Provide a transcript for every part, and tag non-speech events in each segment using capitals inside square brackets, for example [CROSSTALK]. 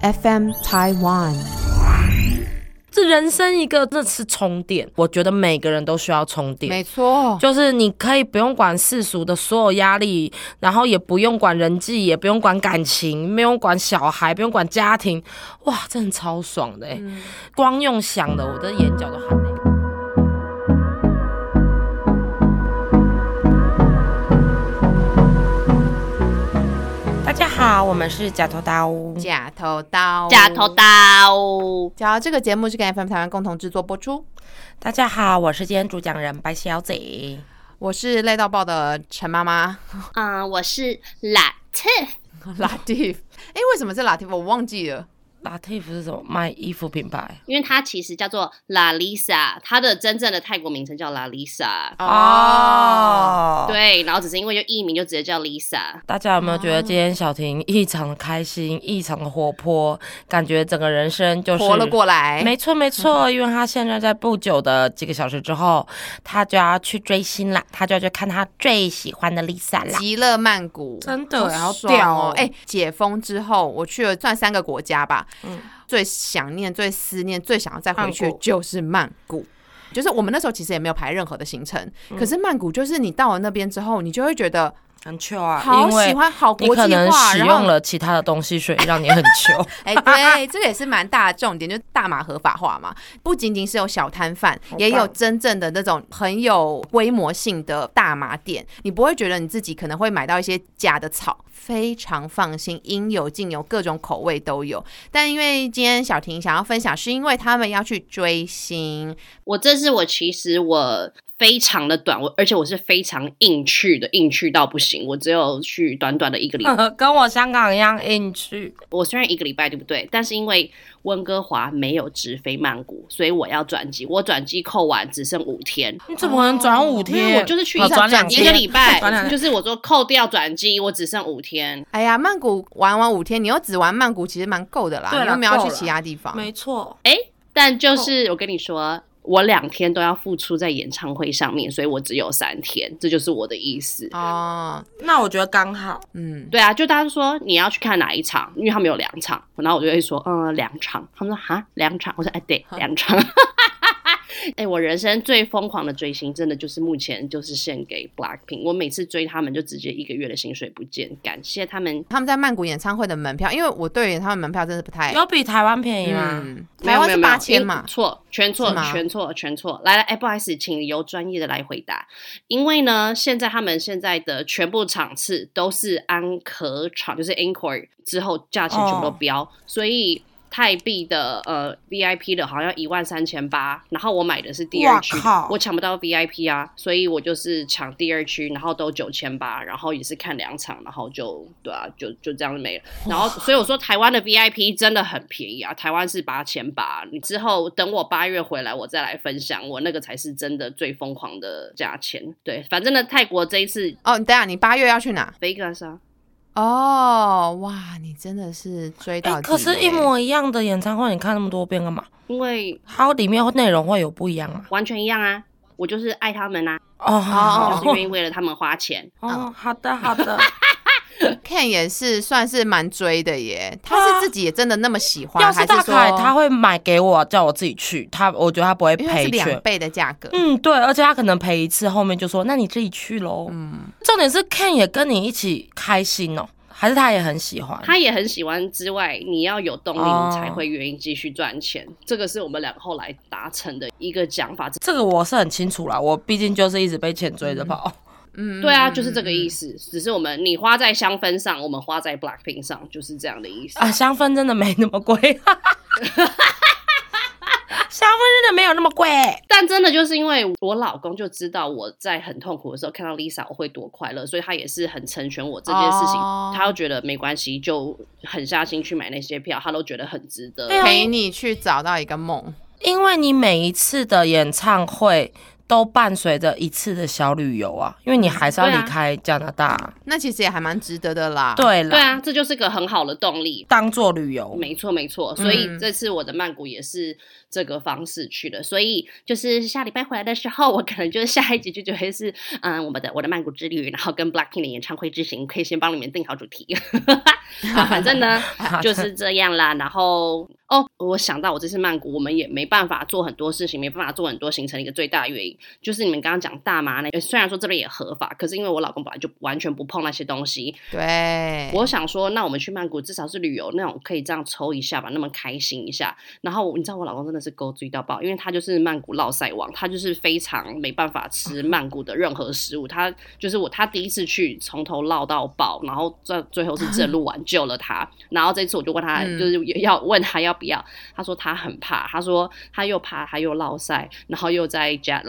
FM Taiwan。这人生一个，这是充电。我觉得每个人都需要充电。没错，就是你可以不用管世俗的所有压力，然后也不用管人际，也不用管感情，不用管小孩，不用管家庭，哇，真的超爽的、欸！光用想的，我的眼角都好，我们是假头刀。假头刀，假头。刀，假如这个节目是跟 FM 台湾共同制作播出。大家好，我是今天主讲人白小姐。我是累到爆的陈妈妈嗯，我是 Latif，Latif。[LAUGHS] 哎，为什么是 Latif？我忘记了。Latif 是什么？卖衣服品牌。因为它其实叫做 La Lisa，它的真正的泰国名称叫 La Lisa，、哦，对，然后只是因为就艺名就直接叫 Lisa，大家有没有觉得今天小婷异常的开心，异常的活泼，感觉整个人生就是活了过来。没错没错，[LAUGHS] 因为她现在在不久的几个小时之后，她就要去追星啦，她就要去看她最喜欢的 Lisa 啦。极乐曼谷，真的好爽屌哦哎、解封之后，我去了算三个国家吧。最想念、最思念、最想要再回去就是曼谷。就是我们那时候其实也没有排任何的行程，嗯。可是曼谷就是你到了那边之后，你就会觉得很糗啊，好喜欢，好你国际可能化，使用了其他的东西，所以让你很糗。[LAUGHS] 哎、对，这个也是蛮大的重点，就是大麻合法化嘛。不仅仅是有小摊贩，也有真正的那种很有规模性的大麻店，你不会觉得你自己可能会买到一些假的草，非常放心，应有尽有，各种口味都有。但因为今天小婷想要分享，是因为他们要去追星，我这是我其实我非常的短，我而且我是非常硬去的，硬去到不行，我只有去短短的一个礼拜。[LAUGHS] 跟我香港一样硬去，我虽然一个礼拜对不对，但是因为温哥华没有直飞曼谷，所以我要转机，我转机扣完只剩五天。你怎么能转五天？为我就是去一下转两一个礼拜 [LAUGHS] 就是我说扣掉转机，我只剩五天。哎呀，曼谷玩完五天，你又只玩曼谷，其实蛮够的啦。对啦你又没有要去其他地方。没错。哎，但就是我跟你说，我两天都要付出在演唱会上面，所以我只有三天，这就是我的意思。哦，那我觉得刚好，嗯，对啊，就大家说你要去看哪一场，因为他们有两场，然后我就会说，嗯，两场。他们说哈，两场。我说，哎，对，两场。[LAUGHS] [LAUGHS] [LAUGHS] 哎、我人生最疯狂的追星，真的就是目前就是献给 Blackpink。我每次追他们，就直接一个月的薪水不见，感谢他们。他们在曼谷演唱会的门票，因为我对于他们门票真的不太有比台湾便宜吗？嗯，没有台湾是八千嘛因，错，全错，全错，全错。来来，哎，不好意思，请由专业的来回答。因为呢，现在他们现在的全部场次都是安可场，就是 Encore 之后价钱全部都哦标，所以。泰币的呃 VIP 的好像一万三千八，然后我买的是第二区，我抢不到 VIP 啊，所以我就是抢第二区，然后都九千八，然后也是看两场，然后就对啊，就就这样没了。然后所以我说台湾的 VIP 真的很便宜啊，台湾是八千八，你之后等我八月回来，我再来分享，我那个才是真的最疯狂的价钱。对，反正呢，泰国这一次哦，你等一下，你八月要去哪？Vegas 啊，哦，哇，你真的是追到可是，一模一样的演唱会，你看那么多遍干嘛？因为它里面内容会有不一样吗？完全一样啊，我就是爱他们啊，哦，好就是愿意为了他们花钱。哦，好的，好的。[LAUGHS] [LAUGHS] Ken 也是算是蛮追的耶，他是自己也真的那么喜欢，要是大凯，他会买给我，叫我自己去。他，我觉得他不会赔全。两倍的价格，嗯，对，而且他可能赔一次，后面就说那你自己去喽。嗯，重点是 Ken 也跟你一起开心哦，还是他也很喜欢？他也很喜欢之外，你要有动力，哦你才会愿意继续赚钱。这个是我们两个后来达成的一个讲法。这个我是很清楚啦，我毕竟就是一直被钱追着跑。嗯，对啊，就是这个意思。只是我们你花在香氛上，我们花在 Blackpink 上，就是这样的意思。啊，香氛真的没那么贵，[LAUGHS] 香氛真的没有那么贵。但真的就是因为我老公就知道我在很痛苦的时候看到 Lisa 我会多快乐，所以他也是很成全我这件事情。哦他又觉得没关系，就狠下心去买那些票，他都觉得很值得。陪你去找到一个梦，因为你每一次的演唱会都伴随着一次的小旅游啊，因为你还是要离开加拿大啊。那其实也还蛮值得的啦。，对啦，对啊，这就是个很好的动力。当做旅游。没错，没错，所以嗯这次我的曼谷也是这个方式去的，所以就是下礼拜回来的时候，我可能就是下一集就就会是嗯我们的我的曼谷之旅，然后跟 Blackpink 的演唱会之行，可以先帮你们定好主题。[LAUGHS] 啊，反正呢 [LAUGHS] 就是这样啦。然后哦，我想到我这次曼谷，我们也没办法做很多事情，没办法做很多行程一个最大原因，就是你们刚刚讲大麻那，虽然说这边也合法，可是因为我老公本来就完全不碰那些东西，对，我想说，那我们去曼谷至少是旅游那种可以这样抽一下吧，那么开心一下。然后你知道我老公真的是勾追到爆，因为他就是曼谷落塞王，他就是非常没办法吃 [LAUGHS] 曼谷的任何食物。他就是我，他第一次去从头唠到爆，然后最最后是正路挽救了他。[LAUGHS] 然后这次我就问他，嗯就是要问他要不要，他说他很怕，他说他又怕他又落塞，然后又在 jet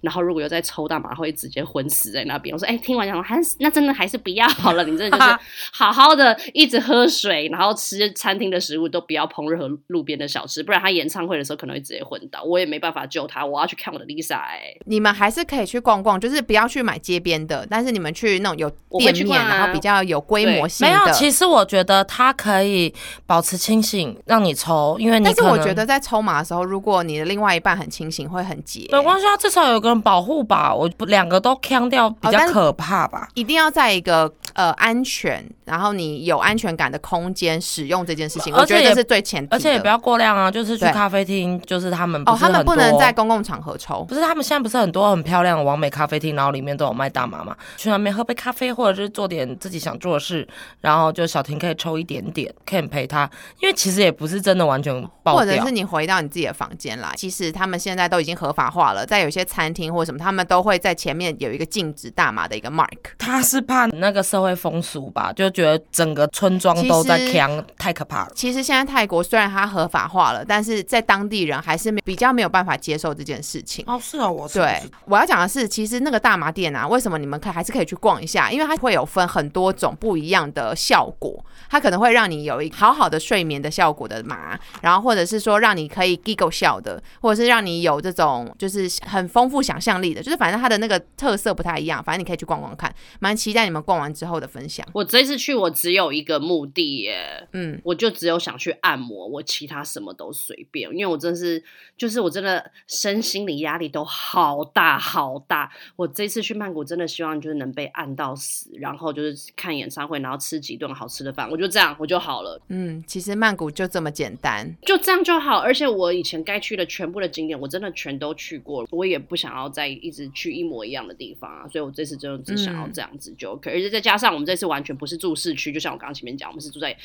然后如果又再抽大麻会直接昏死在那边。我说哎、听完讲还是那真的还是不要好了，你真的就是好好的一直喝水，然后吃餐厅的食物，都不要碰任何路边的小吃，不然他演唱会的时候可能会直接昏倒。我也没办法救他，我要去看我的 Lisa 哎、你们还是可以去逛逛，就是不要去买街边的，但是你们去那种有店面，啊然后比较有规模性的。没有，其实我觉得他可以保持清醒，让你抽，因为你但是可能我觉得在抽麻的时候，如果你的另外一半很清醒，会很急。没关系啊，至少有个人保护吧。我两个都腔掉，比较可怕吧。一定要在一个呃安全，然后你有安全感的空间使用这件事情，我觉得这是最前。而且也不要过量啊，就是去咖啡厅，就是他们哦，他们不能在公共场合抽。不是他们现在不是很多很漂亮的完美咖啡厅，然后里面都有卖大麻嘛？去那边喝杯咖啡，或者是做点自己想做的事，然后就小婷可以抽一点点，Ken 陪他，因为其实也不是真的完全爆掉或者是。你回到你自己的房间来。其实他们现在都已经合法化了，在有些餐厅或者什么，他们都会在前面有一个禁止大麻的一个 mark。他是怕那个社会风俗吧，就觉得整个村庄都在其实呛，太可怕了。其实现在泰国虽然它合法化了，但是在当地人还是没比较没有办法接受这件事情。哦，是啊，我是对，我要讲的是，其实那个大麻店啊，为什么你们可以还是可以去逛一下？因为它会有分很多种不一样的效果，它可能会让你有一好好的睡眠的效果的麻，然后或者是说让你可以 giggle 笑的，或者是让你有这种就是很丰富想象力的，就是反正它的那个特色不太一样，反正你可以去逛逛看，蛮期待你们逛完之后的分享。我这次去我只有一个目的耶，嗯，我就只有想去按摩，我其他什么都随便，因为我真是，就是我真的身心理压力都好大好大。我这次去曼谷真的希望就是能被按到死，然后就是看演唱会，然后吃几顿好吃的饭，我就这样我就好了，嗯，其实曼谷就这么简单。就这样就好。而且我以前该去的全部的景点，我真的全都去过了，我也不想要再一直去一模一样的地方啊，所以我这次就只想要这样子就 OK。而且再加上我们这次完全不是住市区，就像我刚刚前面讲，我们是住在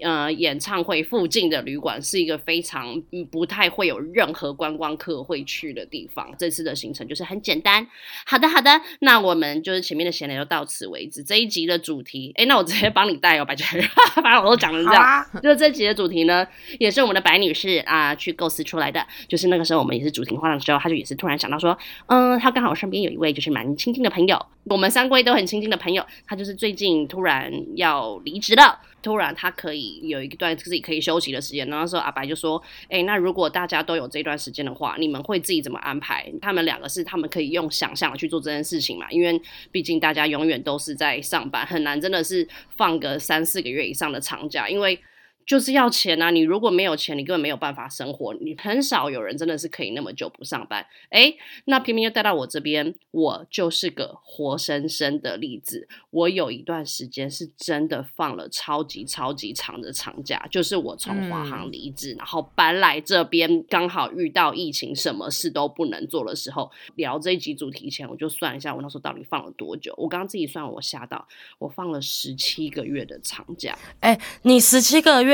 呃演唱会附近的旅馆，是一个非常嗯不太会有任何观光客会去的地方。这次的行程就是很简单。好的，好的，那我们就是前面的闲聊就到此为止。这一集的主题，哎，那我直接帮你带哦，白娟，[LAUGHS] 反正我都讲成这样。啊，就这集的主题呢，也是我们的白女士啊、去构思出来的。就是那个时候我们也是主题化的时候，她就也是突然想到说，嗯，她刚好身边有一位就是蛮亲近的朋友，我们三位都很亲近的朋友，她就是最近突然要离职了。突然，他可以有一段自己可以休息的时间。然后那时候阿白就说：“哎、那如果大家都有这段时间的话，你们会自己怎么安排？”他们两个是他们可以用想象去做这件事情嘛？因为毕竟大家永远都是在上班，很难真的是放个三四个月以上的长假，因为就是要钱啊！你如果没有钱，你根本没有办法生活。你很少有人真的是可以那么久不上班。诶，那偏偏又带到我这边，我就是个活生生的例子。我有一段时间是真的放了超级超级长的长假，就是我从华航离职，然后搬来这边，刚好遇到疫情，什么事都不能做的时候。聊这一集主题前，我就算一下我那时候到底放了多久。我刚刚自己算，我吓到，我放了十七个月的长假。哎、你十七个月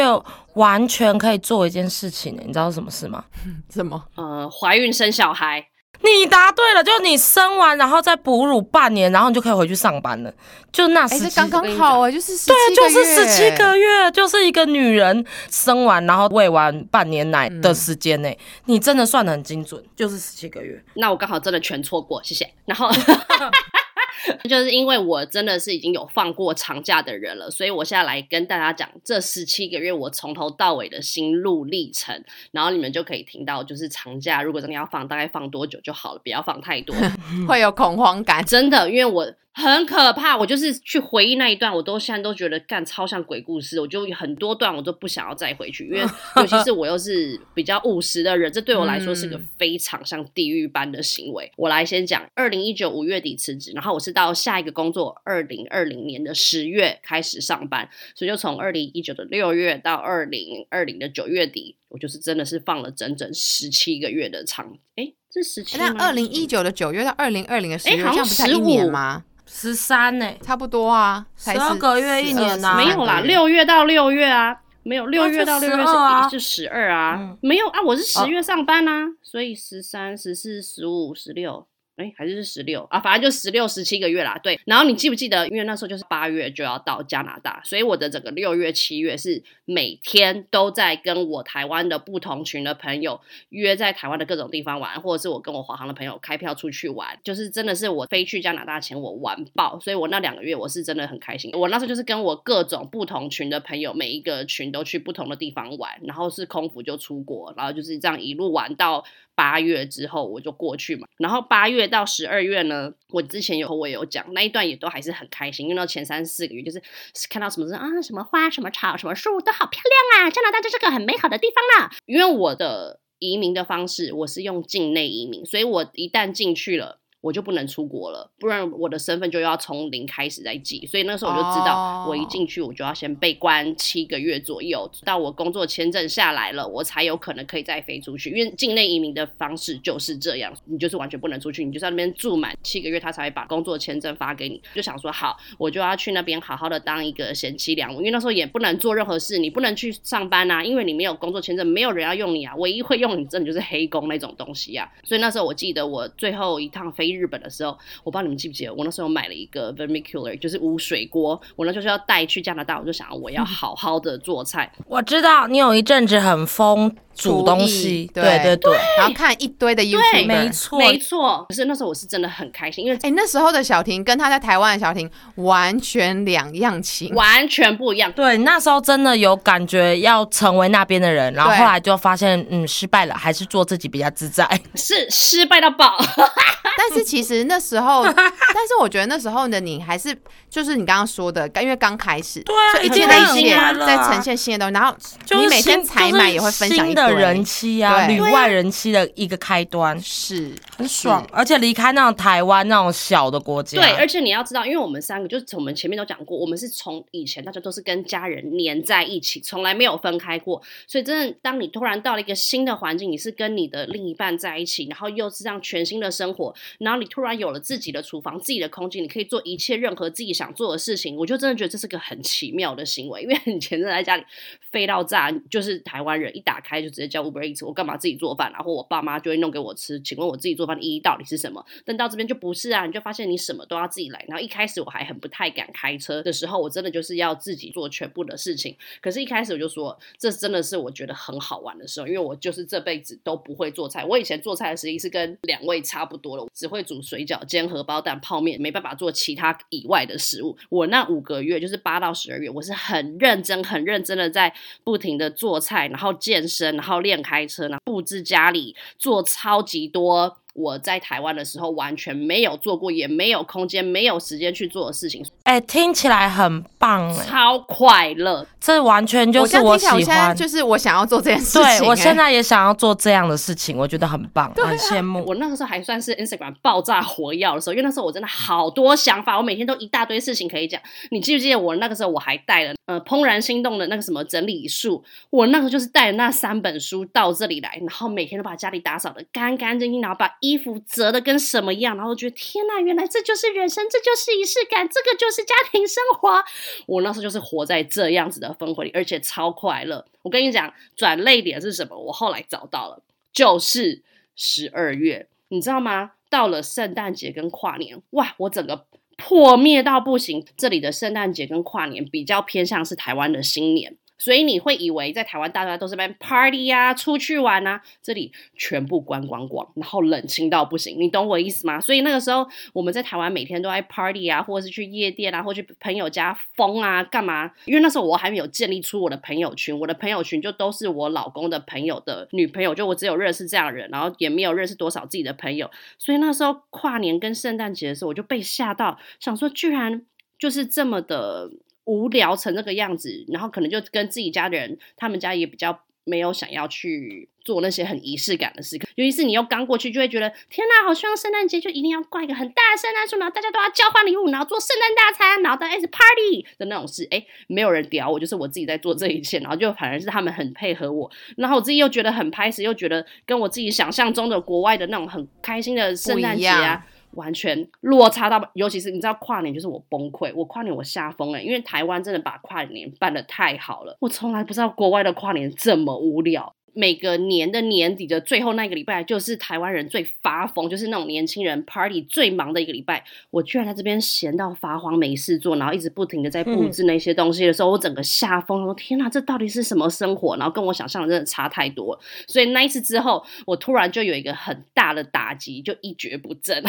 完全可以做一件事情，你知道是什么事吗？[LAUGHS] 什么？呃，怀孕生小孩，你答对了，就你生完然后再哺乳半年，然后你就可以回去上班了，就那哎、十七刚刚好哎、就是对，七就是十七个月，就是一个女人生完然后喂完半年奶的时间内，你真的算的很精准，就是十七个月。那我刚好真的全错过，谢谢。然后 [LAUGHS] [LAUGHS] 就是因为我真的是已经有放过长假的人了，所以我现在来跟大家讲这十七个月我从头到尾的心路历程，然后你们就可以听到，就是长假如果真的要放，大概放多久就好了，不要放太多，[LAUGHS] 会有恐慌感。真的，因为我。很可怕，我就是去回忆那一段，我都现在都觉得干超像鬼故事，我就很多段我都不想要再回去，因为 [LAUGHS] 尤其是我又是比较务实的人，这对我来说是个非常像地狱般的行为。我来先讲，二零一九五月底辞职，然后我是到下一个工作二零二零年的十月开始上班，所以就从二零一九的六月到二零二零的九月底，我就是真的是放了整整十七个月的长，哎，这十七那二零一九的九月到二零二零的十月，这样不是一年吗？十三呢，差不多啊，十二个月一年呐，没有啦，六月到六月啊，没有六月到六月是是十二啊，没有啊，我是十月上班啊，所以十三、十四、十五、十六。哎，还是是十六啊，反正就十六、十七个月啦。对，然后你记不记得？因为那时候就是八月就要到加拿大，所以我的整个六月、七月是每天都在跟我台湾的不同群的朋友约在台湾的各种地方玩，或者是我跟我华航的朋友开票出去玩，就是真的是我飞去加拿大前我玩爆，所以我那两个月我是真的很开心。我那时候就是跟我各种不同群的朋友，每一个群都去不同的地方玩，然后是空服就出国，然后就是这样一路玩到。八月之后我就过去嘛，然后八月到十二月呢，我之前有我有讲那一段也都还是很开心，因为到前三四个月就是看到什么啊什么花什么草什么树都好漂亮啊，加拿大就是个很美好的地方啦。因为我的移民的方式我是用境内移民，所以我一旦进去了。我就不能出国了，不然我的身份就要从零开始再记。所以那时候我就知道，我一进去我就要先被关七个月左右，到我工作签证下来了，我才有可能可以再飞出去。因为境内移民的方式就是这样，你就是完全不能出去，你就在那边住满七个月，他才会把工作签证发给你。就想说好，我就要去那边好好的当一个贤妻良母，因为那时候也不能做任何事，你不能去上班啊，因为你没有工作签证，没有人要用你啊，唯一会用你真的就是黑工那种东西啊。所以那时候我记得我最后一趟飞。日本的时候，我不知道你们记不记得，我那时候买了一个 vermicular，就是无水锅。我那就是要带去加拿大，我就想我要 [LAUGHS] 好好的做菜。我知道你有一阵子很疯。煮东西，对对对，然后看一堆的 YouTube，没错没错。可是那时候我是真的很开心，因为哎，那时候的小婷跟她在台湾的小婷完全两样情，完全不一样。对，那时候真的有感觉要成为那边的人，然后后来就发现，嗯，失败了，还是做自己比较自在。是失败到爆，[LAUGHS] 但是其实那时候，[LAUGHS] 但是我觉得那时候的你还是就是你刚刚说的，因为刚开始，对啊，一切一切在呈现新的东西，然后你每天采买也会分享一的人妻啊，旅外人妻的一个开端，是很爽，而且离开那种台湾那种小的国家，对，而且你要知道，因为我们三个就是我们前面都讲过，我们是从以前大家都是跟家人黏在一起，从来没有分开过，所以真的，当你突然到了一个新的环境，你是跟你的另一半在一起，然后又是这样全新的生活，然后你突然有了自己的厨房、自己的空间，你可以做一切任何自己想做的事情，我就真的觉得这是个很奇妙的行为，因为你前阵在家里飞到炸，就是台湾人一打开就直接叫 Uber。我干嘛自己做饭？然后我爸妈就会弄给我吃。请问我自己做意义到底是什么？但到这边就不是啊！你就发现你什么都要自己来。然后一开始我还很不太敢开车的时候，我真的就是要自己做全部的事情。可是，一开始我就说，这真的是我觉得很好玩的时候，因为我就是这辈子都不会做菜。我以前做菜的实力是跟两位差不多了，只会煮水饺、煎荷包蛋、泡面，没办法做其他以外的食物。我那五个月就是八到十二月，我是很认真、很认真的在不停的做菜，然后健身，然后练开车然后，布置家里，做超级多。我在台湾的时候完全没有做过，也没有空间、没有时间去做的事情。哎，听起来很棒，超快乐。这完全就是我喜欢，就是我想要做这件事情。对我现在也想要做这样的事情，我觉得很棒，很羡慕。我那个时候还算是 Instagram 爆炸火药的时候，因为那时候我真的好多想法，我每天都一大堆事情可以讲。你记不记得我那个时候我还带了呃怦然心动的那个什么整理术？我那个就是带了那三本书到这里来，然后每天都把家里打扫的干干净净，然后把衣服折的跟什么一样，然后觉得天呐，原来这就是人生，这就是仪式感，这个就是家庭生活。我那时候就是活在这样子的氛围里，而且超快乐。我跟你讲，转泪点是什么？我后来找到了，就是十二月，你知道吗？到了圣诞节跟跨年，哇，我整个破灭到不行。这里的圣诞节跟跨年比较偏向是台湾的新年。所以你会以为在台湾大家都是在 party 啊，出去玩啊，这里全部关光光，然后冷清到不行，你懂我意思吗？所以那个时候我们在台湾每天都在 party 啊，或者是去夜店啊，或去朋友家疯啊，干嘛？因为那时候我还没有建立出我的朋友群，我的朋友群就都是我老公的朋友的女朋友，就我只有认识这样的人，然后也没有认识多少自己的朋友，所以那时候跨年跟圣诞节的时候，我就被吓到，想说居然就是这么的。无聊成这个样子，然后可能就跟自己家的人，他们家也比较没有想要去做那些很仪式感的事。尤其是你又刚过去，就会觉得天哪，好希望圣诞节就一定要挂一个很大的圣诞树，然后大家都要交换礼物，然后做圣诞大餐，然后大家一起 party 的那种事。哎，没有人屌我，就是我自己在做这一切，然后就反而是他们很配合我，然后我自己又觉得很拍死，又觉得跟我自己想象中的国外的那种很开心的圣诞节啊。完全落差到，尤其是你知道跨年就是我崩溃，我跨年我吓疯了，因为台湾真的把跨年办的太好了，我从来不知道国外的跨年这么无聊。每个年的年底的最后那个礼拜，就是台湾人最发疯，就是那种年轻人 party 最忙的一个礼拜。我居然在这边闲到发慌没事做，然后一直不停的在布置那些东西的时候，我整个吓疯了。天哪，这到底是什么生活？然后跟我想象的真的差太多。所以那一次之后，我突然就有一个很大的打击，就一蹶不振。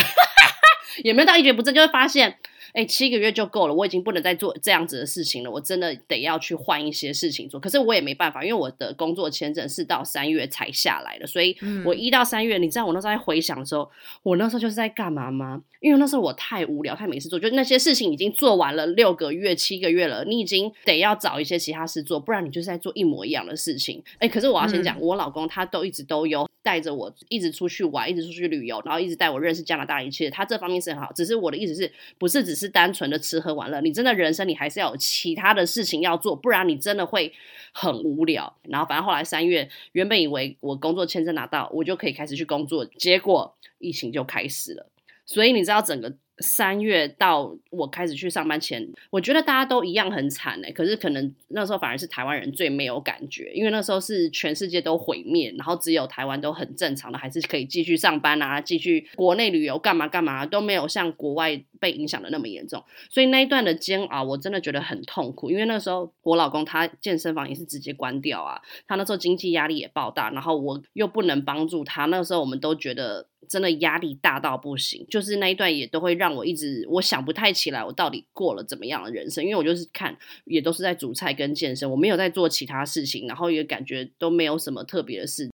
[LAUGHS] 也没有到一蹶不振，就会发现。哎，七个月就够了，我已经不能再做这样子的事情了，我真的得要去换一些事情做。可是我也没办法，因为我的工作签证是到三月才下来的，所以我一到三月，你知道我那时候在回想的时候，我那时候就是在干嘛吗？因为那时候我太无聊，太没事做，就那些事情已经做完了六个月、七个月了，你已经得要找一些其他事做，不然你就是在做一模一样的事情。哎，可是我要先讲，我老公他都一直都有带着我一直出去玩，一直出去旅游，然后一直带我认识加拿大一切，他这方面是很好。只是我的意思是不是只是是单纯的吃喝玩乐？你真的人生你还是要有其他的事情要做，不然你真的会很无聊。然后反正后来三月，原本以为我工作签证拿到，我就可以开始去工作，结果疫情就开始了。所以你知道整个。三月到我开始去上班前，我觉得大家都一样很惨哎，可是可能那时候反而是台湾人最没有感觉，因为那时候是全世界都毁灭，然后只有台湾都很正常的，还是可以继续上班啊，继续国内旅游干嘛干嘛，都没有像国外被影响的那么严重。所以那一段的煎熬，我真的觉得很痛苦，因为那时候我老公他健身房也是直接关掉啊，他那时候经济压力也爆大，然后我又不能帮助他，那个时候我们都觉得。真的压力大到不行，就是那一段也都会让我一直我想不太起来，我到底过了怎么样的人生？因为我就是看也都是在煮菜跟健身，我没有在做其他事情，然后也感觉都没有什么特别的事。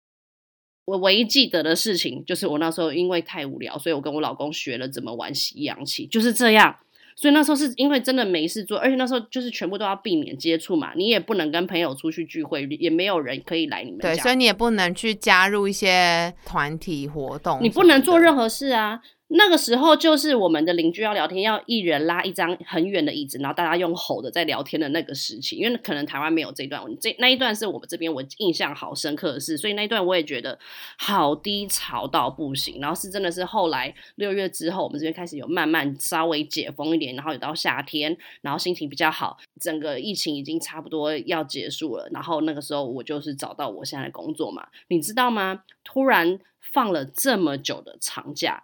我唯一记得的事情就是我那时候因为太无聊，所以我跟我老公学了怎么玩吸氧气，就是这样。所以那时候是因为真的没事做，而且那时候就是全部都要避免接触嘛，你也不能跟朋友出去聚会，也没有人可以来你们家，对，所以你也不能去加入一些团体活动，你不能做任何事啊。那个时候就是我们的邻居要聊天，要一人拉一张很远的椅子，然后大家用吼的在聊天的那个时期。因为可能台湾没有这段，这那一段是我们这边我印象好深刻的事，所以那一段我也觉得好低潮到不行。然后是真的是后来六月之后，我们这边开始有慢慢稍微解封一点，然后有到夏天，然后心情比较好，整个疫情已经差不多要结束了。然后那个时候我就是找到我现在的工作嘛，你知道吗？突然放了这么久的长假。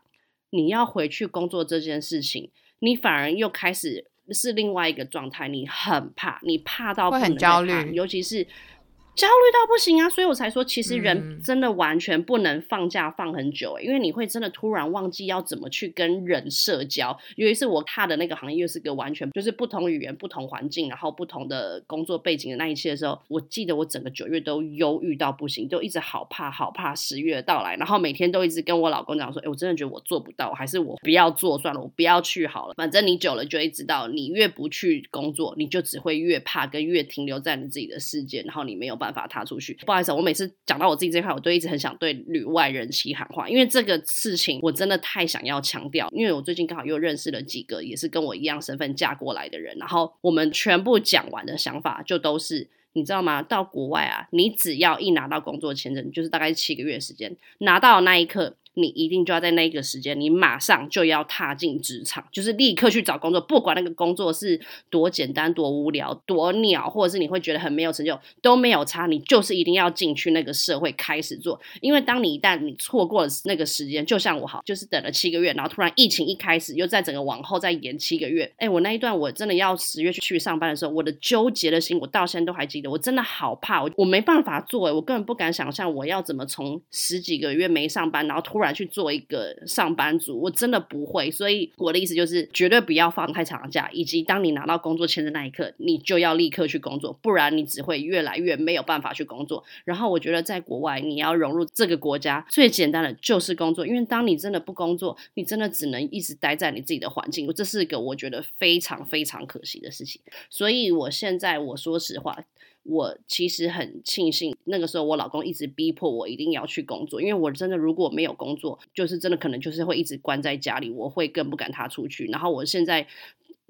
你要回去工作这件事情，你反而又开始是另外一个状态，你很怕，你怕到很焦虑，尤其是。焦虑到不行啊，所以我才说，其实人真的完全不能放假放很久，因为你会真的突然忘记要怎么去跟人社交。尤其是我踏的那个行业是个完全就是不同语言、不同环境，然后不同的工作背景的那一切的时候，我记得我整个九月都忧郁到不行，就一直好怕好怕十月到来，然后每天都一直跟我老公讲说：“哎，我真的觉得我做不到，还是我不要做算了，我不要去好了。反正你久了就会知道，你越不去工作，你就只会越怕，跟越停留在你自己的世界，然后你没有办法踏出去。不好意思，我每次讲到我自己这块，我都一直很想对旅外人妻喊话，因为这个事情我真的太想要强调。因为我最近刚好又认识了几个也是跟我一样身份嫁过来的人，然后我们全部讲完的想法就都是，你知道吗？到国外啊，你只要一拿到工作签证，就是大概七个月时间，拿到那一刻，你一定就要在那个时间，你马上就要踏进职场，就是立刻去找工作，不管那个工作是多简单、多无聊、多鸟，或者是你会觉得很没有成就，都没有差，你就是一定要进去那个社会开始做。因为当你一旦你错过了那个时间，就像我好，就是等了七个月，然后突然疫情一开始又在整个往后再延七个月，哎，我那一段我真的要十月去去上班的时候，我的纠结的心，我到现在都还记得，我真的好怕，我我没办法做，哎，我根本不敢想象我要怎么从十几个月没上班，然后突然去做一个上班族，我真的不会。所以我的意思就是，绝对不要放太长的假，以及当你拿到工作签的那一刻，你就要立刻去工作，不然你只会越来越没有办法去工作。然后我觉得在国外，你要融入这个国家，最简单的就是工作，因为当你真的不工作，你真的只能一直待在你自己的环境，这是一个我觉得非常非常可惜的事情。所以我现在我说实话。我其实很庆幸，那个时候我老公一直逼迫我一定要去工作，因为我真的如果没有工作，就是真的可能就是会一直关在家里，我会更不敢他出去。然后我现在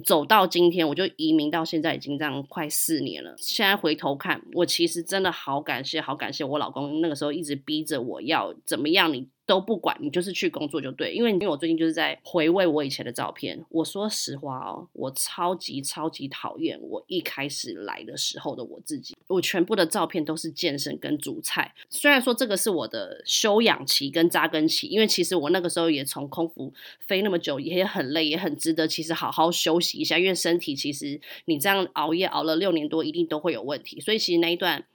走到今天，我就移民到现在已经这样快四年了。现在回头看，我其实真的好感谢，好感谢我老公那个时候一直逼着我要怎么样你。都不管你就是去工作就对，因为因为我最近就是在回味我以前的照片。我说实话哦，我超级超级讨厌我一开始来的时候的我自己。我全部的照片都是健身跟煮菜。虽然说这个是我的休养期跟扎根期，因为其实我那个时候也从空服飞那么久，也很累，也很值得。其实好好休息一下，因为身体其实你这样熬夜熬了六年多，一定都会有问题。所以其实那一段。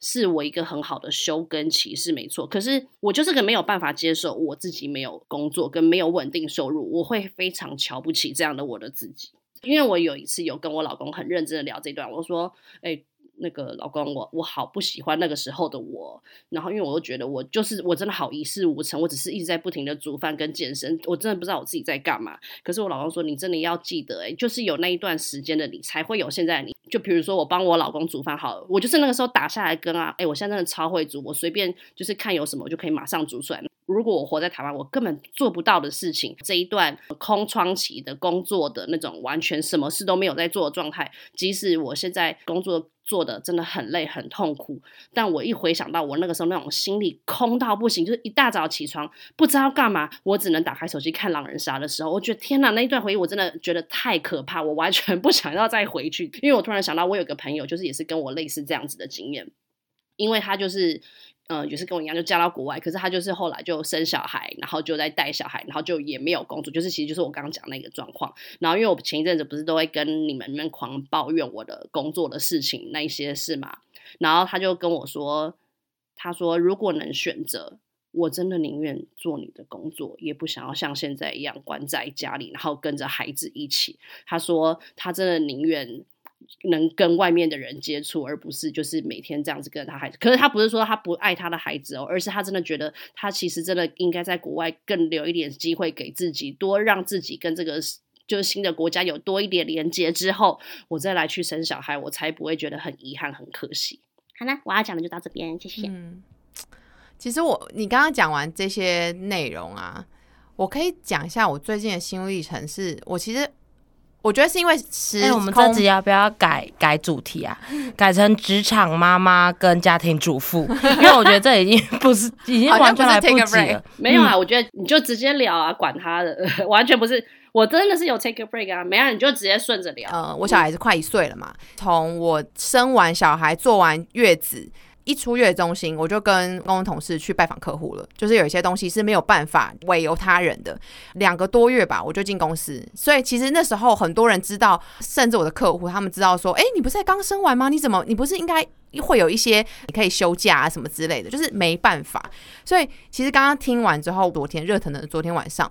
是我一个很好的休耕期是没错，可是我就是个没有办法接受我自己没有工作跟没有稳定收入，我会非常瞧不起这样的我的自己。因为我有一次有跟我老公很认真的聊这段，我说：“哎。”那个老公，我我好不喜欢那个时候的我，然后因为我又觉得我就是我真的好一事无成，我只是一直在不停的煮饭跟健身，我真的不知道我自己在干嘛。可是我老公说，你真的要记得，哎，就是有那一段时间的你，才会有现在的你。就比如说我帮我老公煮饭，好了，我就是那个时候打下来跟啊，哎，我现在真的超会煮，我随便就是看有什么，我就可以马上煮出来。如果我活在台湾，我根本做不到的事情，这一段空窗期的工作的那种完全什么事都没有在做的状态，即使我现在工作做的真的很累很痛苦，但我一回想到我那个时候那种心里空到不行，就是一大早起床不知道干嘛，我只能打开手机看狼人杀的时候，我觉得天哪，那一段回忆我真的觉得太可怕，我完全不想要再回去，因为我突然想到我有个朋友，就是也是跟我类似这样子的经验，因为他就是。嗯，也是跟我一样，就嫁到国外。可是他就是后来就生小孩，然后就在带小孩，然后就也没有工作。就是其实就是我刚刚讲那个状况。然后因为我前一阵子不是都会跟你们们狂抱怨我的工作的事情那一些事嘛。然后他就跟我说，他说如果能选择，我真的宁愿做你的工作，也不想要像现在一样关在家里，然后跟着孩子一起。他说他真的宁愿。能跟外面的人接触，而不是就是每天这样子跟他孩子。可是他不是说他不爱他的孩子哦，而是他真的觉得他其实真的应该在国外更留一点机会给自己，多让自己跟这个就是新的国家有多一点连接之后，我再来去生小孩，我才不会觉得很遗憾、很可惜。好了，我要讲的就到这边，谢谢。嗯，其实我你刚刚讲完这些内容啊，我可以讲一下我最近的心路历程，是我其实。我觉得是因为时我们这集要不要改改主题啊？[LAUGHS] 改成职场妈妈跟家庭主妇，[LAUGHS] 因为我觉得这已经不是 [LAUGHS] 已经完全来不及了。没有啊，我觉得你就直接聊啊，管他的，完全不是。我真的是有 take a break 啊，没啊，你就直接顺着聊。呃，我小孩子快一岁了嘛，从我生完小孩做完月子。一出月中心，我就跟公共同事去拜访客户了。就是有一些东西是没有办法委由他人的。两个多月吧，我就进公司。所以其实那时候很多人知道，甚至我的客户他们知道说：“哎，你不是刚生完吗？你怎么你不是应该会有一些你可以休假啊什么之类的？”就是没办法。所以其实刚刚听完之后，昨天热腾的昨天晚上，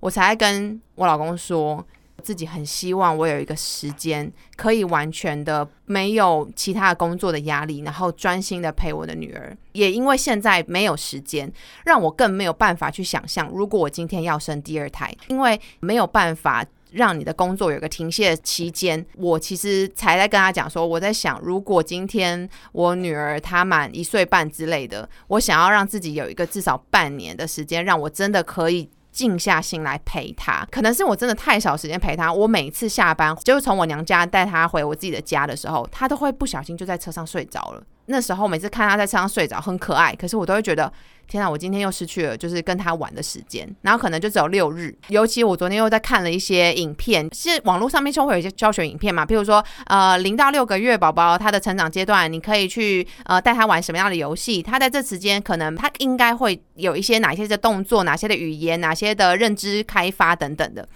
我才跟我老公说。自己很希望我有一个时间可以完全的没有其他工作的压力，然后专心的陪我的女儿。也因为现在没有时间，让我更没有办法去想象，如果我今天要生第二胎，因为没有办法让你的工作有个停歇期间。我其实才在跟他讲说，我在想，如果今天我女儿她满一岁半之类的，我想要让自己有一个至少半年的时间，让我真的可以。静下心来陪他，可能是我真的太少时间陪他。我每次下班就是从我娘家带他回我自己的家的时候，他都会不小心就在车上睡着了。那时候每次看他在车上睡着很可爱，可是我都会觉得天啊，我今天又失去了就是跟他玩的时间，然后可能就只有六日。尤其我昨天又在看了一些影片，是网络上面就会有一些教学影片嘛，譬如说呃零到六个月宝宝他的成长阶段，你可以去呃带他玩什么样的游戏，他在这时间可能他应该会有一些哪些的动作，哪些的语言，哪些的认知开发等等的。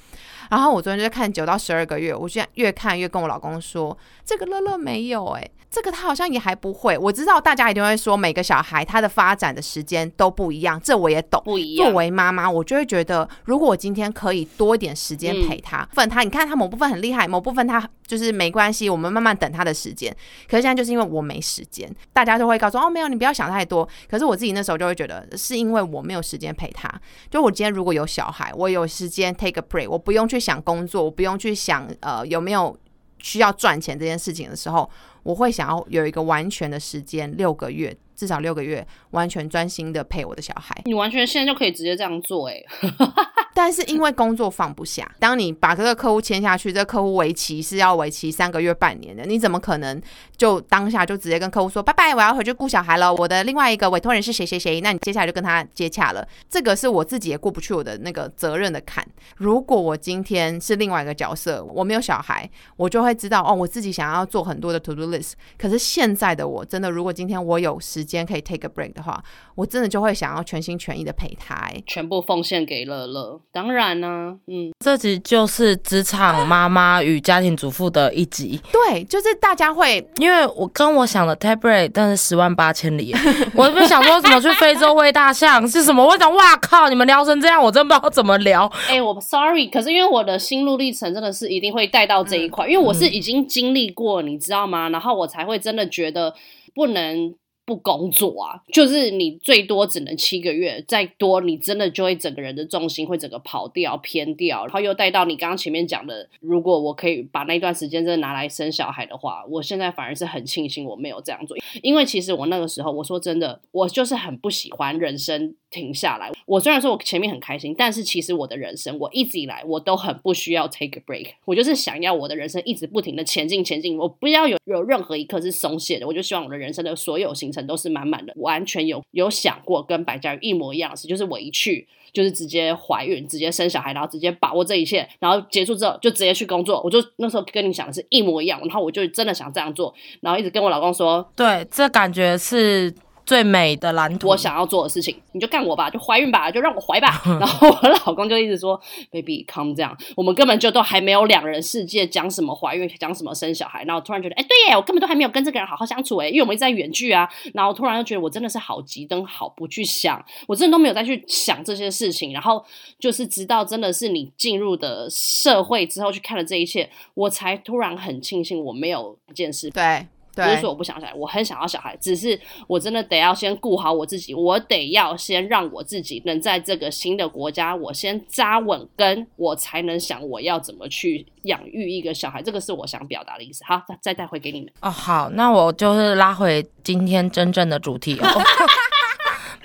然后我昨天就在看九到十二个月，我现在越看越跟我老公说，这个乐乐没有哎、这个他好像也还不会。我知道大家一定会说每个小孩他的发展的时间都不一样，这我也懂。不一样。作为妈妈，我就会觉得，如果我今天可以多一点时间陪他，分他，你看他某部分很厉害，某部分他就是没关系，我们慢慢等他的时间。可是现在就是因为我没时间，大家都会告诉哦，没有，你不要想太多。可是我自己那时候就会觉得，是因为我没有时间陪他。就我今天如果有小孩，我有时间 take a break，我不用去去想工作，我不用去想呃有没有需要赚钱这件事情的时候，我会想要有一个完全的时间，六个月，至少六个月，完全专心的陪我的小孩。你完全现在就可以直接这样做、欸，[LAUGHS] 但是因为工作放不下，当你把这个客户签下去，这个客户为期是要为期三个月、半年的，你怎么可能就当下就直接跟客户说拜拜，我要回去顾小孩了，我的另外一个委托人是谁谁谁，那你接下来就跟他接洽了。这个是我自己也过不去我的那个责任的坎。如果我今天是另外一个角色，我没有小孩，我就会知道哦，我自己想要做很多的 to do list。可是现在的我真的，如果今天我有时间可以 take a break 的话，我真的就会想要全心全意的陪他、欸。全部奉献给乐乐。当然呢、嗯，这集就是职场妈妈与家庭主妇的一集，[LAUGHS] 对，就是大家会因为我跟我想的 take break，但是十万八千里，[LAUGHS] 我不想说怎么去非洲喂大象是什么，我想哇靠，你们聊成这样，我真不知道怎么聊。哎、我 sorry，可是因为我的心路历程真的是一定会带到这一块，因为我是已经经历过，你知道吗？然后我才会真的觉得不能。不工作啊，就是你最多只能七个月，再多你真的就会整个人的重心会整个跑掉、偏掉，然后又带到你刚刚前面讲的，如果我可以把那段时间真的拿来生小孩的话，我现在反而是很庆幸我没有这样做，因为其实我那个时候，我说真的，我就是很不喜欢人生停下来。我虽然说我前面很开心，但是其实我的人生，我一直以来我都很不需要 take a break。我就是想要我的人生一直不停的前进前进，我不要有有任何一刻是松懈的。我就希望我的人生的所有行程都是满满的，完全有有想过跟白嘉瑜一模一样的事，就是我一去。就是直接怀孕，直接生小孩，然后直接把握这一切，然后结束之后就直接去工作。我就那时候跟你想的是一模一样，然后我就真的想这样做，然后一直跟我老公说，对，这感觉是最美的蓝图。我想要做的事情，你就干我吧，就怀孕吧，就让我怀吧。[LAUGHS] 然后我老公就一直说，baby come 这样，我们根本就都还没有两人世界，讲什么怀孕，讲什么生小孩。然后突然觉得，哎、对耶，我根本都还没有跟这个人好好相处哎，因为我们一直在远距啊。然后突然就觉得，我真的是好急灯，好不去想，我真的都没有再去想这些事情。然后就是直到真的是你进入的社会之后，去看了这一切，我才突然很庆幸我没有一件事对对不是说我不想小孩，我很想要小孩，只是我真的得要先顾好我自己，我得要先让我自己能在这个新的国家，我先扎稳根，我才能想我要怎么去养育一个小孩，这个是我想表达的意思。好，再再带回给你们。哦，好，那我就是拉回今天真正的主题哦。[LAUGHS]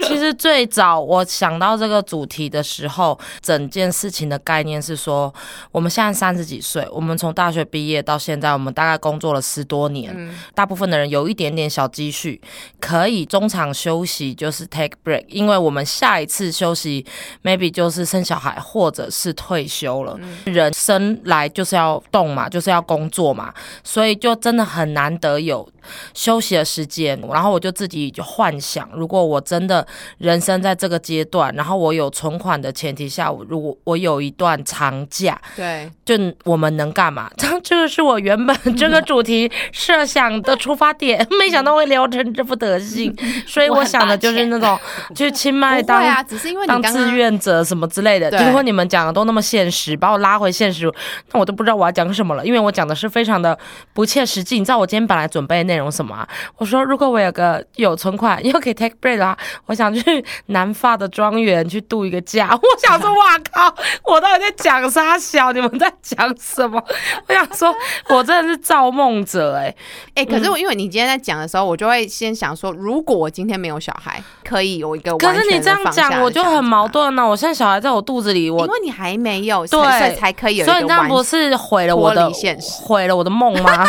其实最早我想到这个主题的时候，整件事情的概念是说，我们现在三十几岁，我们从大学毕业到现在，我们大概工作了十多年，大部分的人有一点点小积蓄，可以中场休息，就是 take break，因为我们下一次休息 maybe 就是生小孩或者是退休了。人生来就是要动嘛，就是要工作嘛，所以就真的很难得有休息的时间。然后我就自己就幻想，如果我真的人生在这个阶段，然后我有存款的前提下，我如果我有一段长假，对，就我们能干嘛？[LAUGHS] 这个是我原本这个主题设想的出发点，[LAUGHS] 没想到会聊成这副德行，所以我想的就是那种去清迈当 [LAUGHS] 不会啊，只是因为你当志愿者什么之类的。对结果你们讲的都那么现实，把我拉回现实，那我都不知道我要讲什么了，因为我讲的是非常的不切实际。你知道我今天本来准备的内容什么、啊？我说如果我有个有存款又可以 take break 的话，我想去 [LAUGHS] 南法的庄园去度一个假。[LAUGHS] 我想说，哇靠，我到底在讲啥小？你们在讲什么？[LAUGHS] 我想说，我真的是造梦者哎、哎、可是我因为你今天在讲的时候，我就会先想说，如果我今天没有小孩，可以有一个可是你这样讲，我就很。矛盾呢、我现在小孩在我肚子里，我因为你还没有，对所以才可以有一个所以你这样不完是毁了我的现实毁了我的梦吗？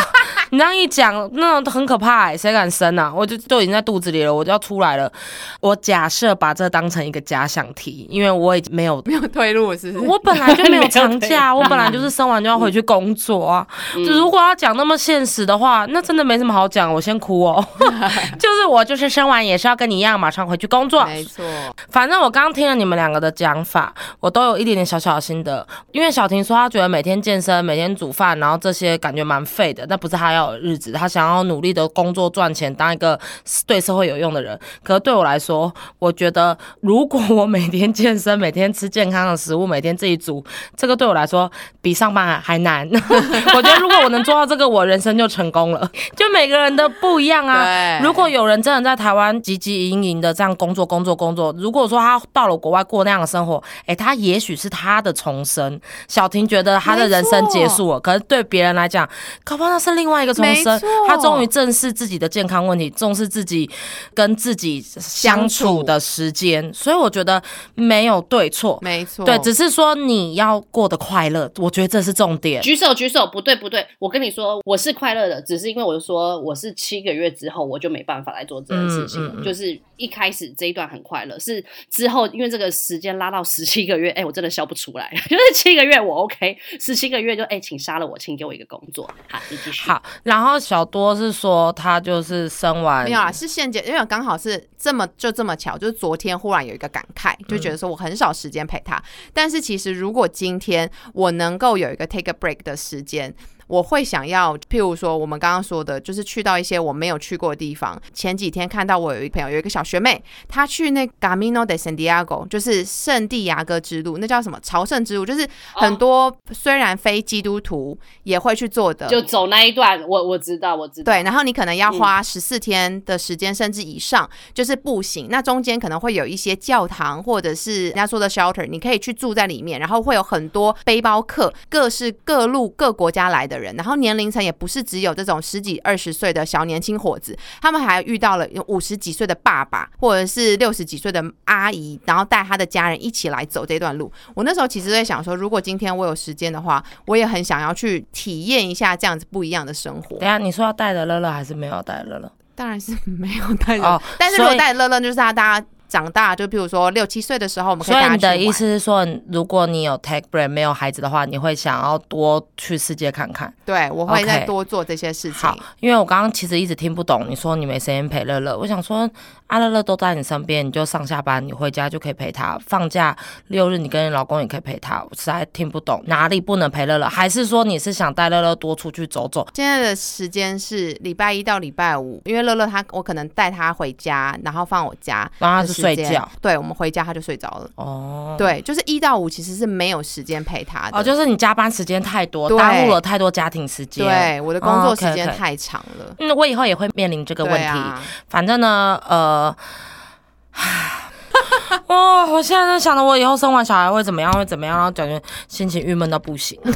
你这样一讲，那种很可怕、欸，谁敢生啊？我就都已经在肚子里了，我就要出来了。我假设把这当成一个假想题，因为我已经没有。[LAUGHS] 没有退路，是不是？我本来就没有长假，我本来就是生完就要回去工作啊。[LAUGHS] 嗯如果要讲那么现实的话，那真的没什么好讲。我先哭哦，[LAUGHS] 就是我就是生完也是要跟你一样马上回去工作。没错，反正我刚刚听了你们两个的讲法，我都有一点点小小的心得。因为小婷说她觉得每天健身、每天煮饭，然后这些感觉蛮废的，那不是她要有日子，他想要努力的工作赚钱，当一个 [LAUGHS] 对社会有用的人。可是对我来说，我觉得如果我每天健身、每天吃健康的食物、每天自己煮，这个对我来说比上班还还难。[LAUGHS] 我觉得如果我能做到这个，我人生就成功了。就每个人的不一样啊。如果有人真的在台湾汲汲营营的这样工作、工作、工作，如果说他到了国外过那样的生活，诶，他也许是他的重生。小婷觉得他的人生结束了，可是对别人来讲，搞不好那是另外一个重生。他终于正视自己的健康问题，重视自己跟自己相处的时间。所以我觉得没有对错。没错，对，只是说你要过得快乐，我觉得这是重点。举手举手，不对不对，我跟你说，我是快乐的，只是因为我说我是七个月之后我就没办法来做这件事情了。嗯嗯嗯就是一开始这一段很快乐，是之后因为这个时间拉到十七个月，哎、我真的笑不出来。就是七个月我 OK，十七个月就哎、请杀了我，请给我一个工作。好，你继续。好，然后小多是说他就是生完没有啊，是现阶，因为刚好是这么就这么巧，就是昨天忽然有一个感慨，就觉得说我很少时间陪他。但是其实如果今天我能够有一个 take a break 的时间。我会想要，譬如说我们刚刚说的，就是去到一些我没有去过的地方。前几天看到我有一个朋友，有一个小学妹，她去那 Camino de Santiago，就是圣地亚哥之路，那叫什么朝圣之路，就是很多虽然非基督徒也会去做的，就走那一段，我我知道，我知道。对，然后你可能要花十四天的时间，甚至以上，就是步行。那中间可能会有一些教堂，或者是人家说的 shelter，你可以去住在里面。然后会有很多背包客，各式各路各国家来的人，然后年龄层也不是只有这种十几二十岁的小年轻伙子，他们还遇到了有五十几岁的爸爸，或者是六十几岁的阿姨，然后带他的家人一起来走这段路。我那时候其实在想说，如果今天我有时间的话，我也很想要去体验一下这样子不一样的生活等一。下你说要带着乐乐还是没有带乐乐？当然是没有带着，哦但是如果带乐乐，就是他大家长大，就比如说六七岁的时候，我们可以你的意思是说，如果你有 take break 没有孩子的话，你会想要多去世界看看。对我会再多做这些事情好。，因为我刚刚其实一直听不懂你说你没时间陪乐乐，我想说阿乐乐都在你身边，你就上下班，你回家就可以陪他，放假六日你跟你老公也可以陪他，我实在听不懂哪里不能陪乐乐，还是说你是想带乐乐多出去走走？现在的时间是礼拜一到礼拜五，因为乐乐他我可能带他回家，然后放我家，然后他是睡觉。对，我们回家他就睡着了。哦。对，就是一到五其实是没有时间陪他的。哦，就是你加班时间太多，耽误了太多家庭时间。，对我的工作时间太长了。嗯，我以后也会面临这个问题。啊，反正呢，呃，[LAUGHS] 哦，我现在在想着我以后生完小孩会怎么样，会怎么样，然后感觉心情郁闷到不行。[LAUGHS]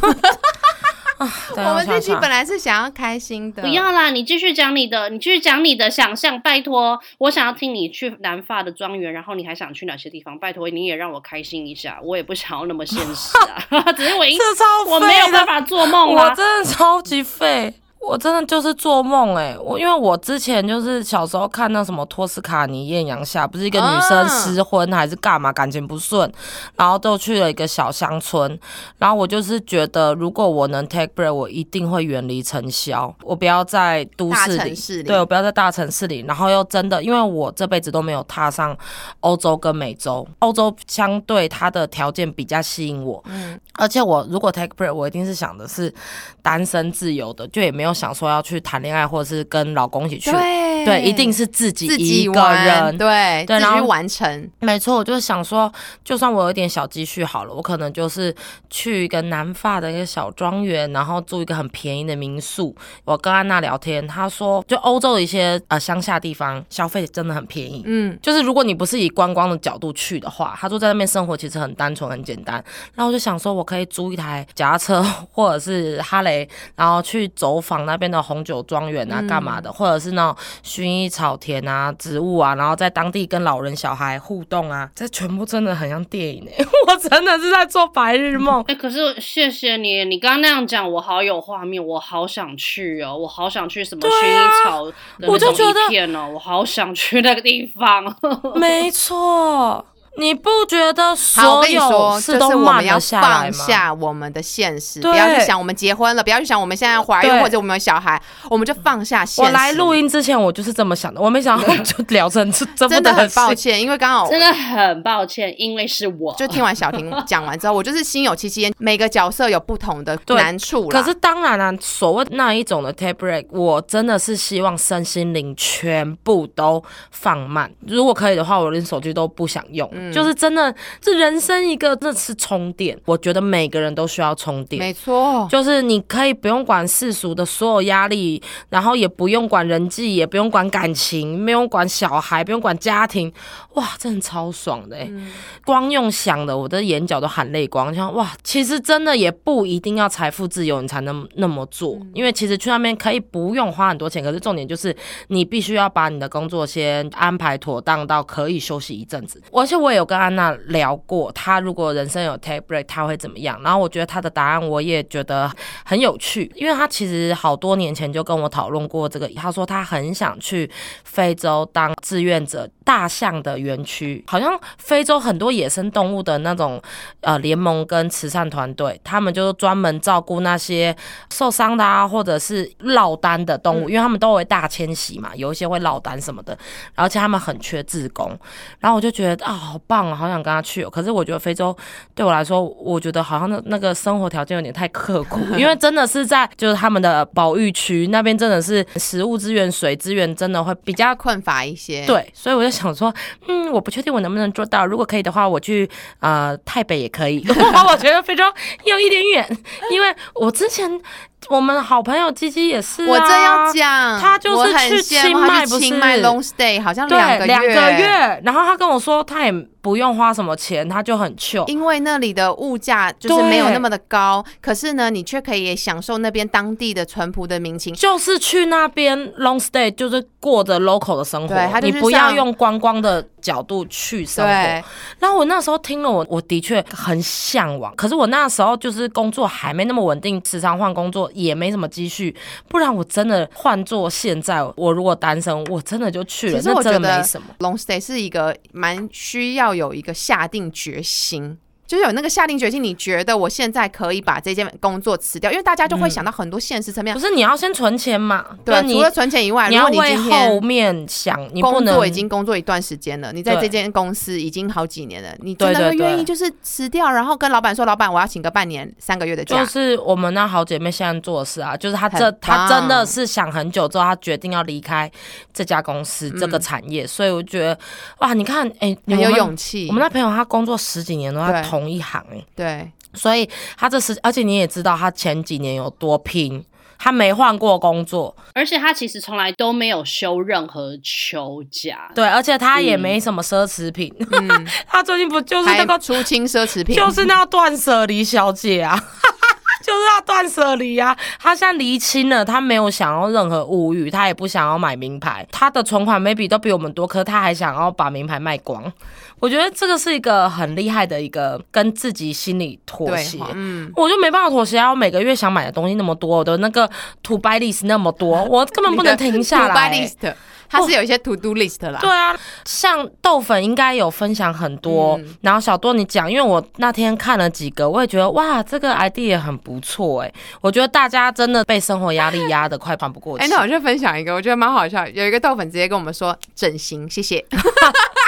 [LAUGHS] 啊，我们这期本来是想要开心的，不要啦，你继续讲你的，你继续讲你的想象，拜托，我想要听你去南发的庄园，然后你还想去哪些地方？拜托，你也让我开心一下，我也不想要那么现实啊，[LAUGHS] 只是我一这超我没有办法做梦我啊。真的超级废。我真的就是做梦哎、我因为我之前就是小时候看那什么托斯卡尼艳阳下，不是一个女生啊失婚还是干嘛，感情不顺，然后就去了一个小乡村，然后我就是觉得如果我能 take break，我一定会远离尘嚣，我不要在都市里，市里。对我不要在大城市里，然后又真的，因为我这辈子都没有踏上欧洲跟美洲，欧洲相对它的条件比较吸引我，嗯，而且我如果 take break，我一定是想的是单身自由的，就也没有想说要去谈恋爱或者是跟老公一起去。对对，一定是自己一个人。对，对然后完成。没错，我就是想说，就算我有一点小积蓄好了，我可能就是去一个南法的一个小庄园，然后住一个很便宜的民宿。我跟安娜聊天，她说，就欧洲的一些呃乡下地方，消费真的很便宜。嗯，就是如果你不是以观光的角度去的话，她说在那边生活其实很单纯很简单。然后我就想说，我可以租一台脚踏车 [LAUGHS] 或者是哈雷，然后去走访访那边的红酒庄园啊，嗯干嘛的，或者是那种薰衣草田啊、植物啊，然后在当地跟老人小孩互动啊，这全部真的很像电影哎、[LAUGHS] 我真的是在做白日梦。哎、可是谢谢你，你刚刚那样讲，我好有画面，我好想去哦，我好想去什么薰衣草的那种我就觉得一片哦，我好想去那个地方。[LAUGHS] 没错，你不觉得所有就是事都我们要慢了下来放？下我们的现实，不要去想我们结婚了，不要去想我们现在怀孕或者我们有小孩，我们就放下现实。我来录音之前，我就是这么想的，我没想到 [LAUGHS] 就聊成这这么真的很抱歉。因为刚好真的很抱歉，因为是我。就听完小婷讲完之后，我就是心有戚戚焉。每个角色有不同的 [LAUGHS] 难处啦可是当然啊、所谓那一种的 take break，我真的是希望身心灵全部都放慢。如果可以的话，我连手机都不想用，嗯就是真的，这人生一个这是充电。我觉得每个人都需要充电。没错，就是你可以不用管世俗的所有压力，然后也不用管人际，也不用管感情，不用管小孩，不用管家庭，哇，真的超爽的、欸嗯光用想的，我的眼角都含泪光。想哇，其实真的也不一定要财富自由你才能那么做，嗯因为其实去那边可以不用花很多钱，可是重点就是你必须要把你的工作先安排妥当到可以休息一阵子。而且我也有跟安娜聊过，她如果人生有 take break，她会怎么样？然后我觉得她的答案我也觉得很有趣，因为她其实好多年前就跟我讨论过这个，她说她很想去非洲当志愿者，大象的园区，好像非洲很多野生动物的那种呃联盟跟慈善团队，他们就专门照顾那些受伤的啊，或者是落单的动物，因为他们都会大迁徙嘛，有一些会落单什么的，而且他们很缺志工，然后我就觉得啊，好棒啊，好想跟他去哦。可是我觉得非洲对我来说，我觉得好像那那个生活条件有点太刻苦，[LAUGHS] 因为真的是在就是他们的保育区那边，真的是食物资源、水资源真的会比较困乏一些。，对，所以我就想说，嗯，我不确定我能不能做到。如果可以的话，我去呃台北也可以。[LAUGHS] 我觉得非洲有一点远，因为我之前我们好朋友鸡鸡也是、啊，我正要讲，他就是去清迈清迈是 long stay，好像对两个月两个。月，然后他跟我说他也不用花什么钱，他就很 chill。因为那里的物价就是没有那么的高，可是呢，你却可以享受那边当地的淳朴的民情。就是去那边 long stay，就是过着 local 的生活你不要用观光的角度去生活。对，然后我那时候听了我，我的确很向往。可是我那时候就是工作还没那么稳定，时常换工作，也没什么积蓄。不然我真的换做现在，我如果单身，我真的就去了。其实我那真觉得的没什么。long stay 是一个蛮需要要有一个下定决心。就是有那个下定决心，你觉得我现在可以把这件工作辞掉，因为大家就会想到很多现实层面不。是你要先存钱嘛？对除了存钱以外，你你要为后面想，你不能工作已经工作一段时间了，你在这间公司已经好几年了，你真的愿意就是辞掉，然后跟老板说，老板我要请个半年、三个月的假，就是我们那好姐妹现在做的事啊，就是她这她真的是想很久之后，她决定要离开这家公司、这个产业，所以我觉得哇，你看，哎、嗯很有勇气。我们那朋友她工作十几年都在对同一行哎、对，所以他这是，而且你也知道他前几年有多拼，他没换过工作，而且他其实从来都没有休任何休假。对，而且他也没什么奢侈品，嗯，[LAUGHS] 他最近不就是那还个出清奢侈品，就是那个断舍离小姐啊。[LAUGHS] 就是要断舍离啊！他现在离清了，他没有想要任何物欲，他也不想要买名牌，他的存款 maybe 都比我们多，可他还想要把名牌卖光。我觉得这个是一个很厉害的一个跟自己心里妥对协。嗯，我就没办法妥协啊！我每个月想买的东西那么多，我的那个 to buy list 那么多，我根本 [LAUGHS] 不能停下来、To buy list，它是有一些 to do list 啦。对啊，像豆粉应该有分享很多，嗯然后小多你讲，因为我那天看了几个，我也觉得哇，这个 idea 很不错哎。我觉得大家真的被生活压力压得快喘不过气。哎、那我就分享一个，我觉得蛮好笑。有一个豆粉直接跟我们说整形，谢谢。[LAUGHS] [LAUGHS]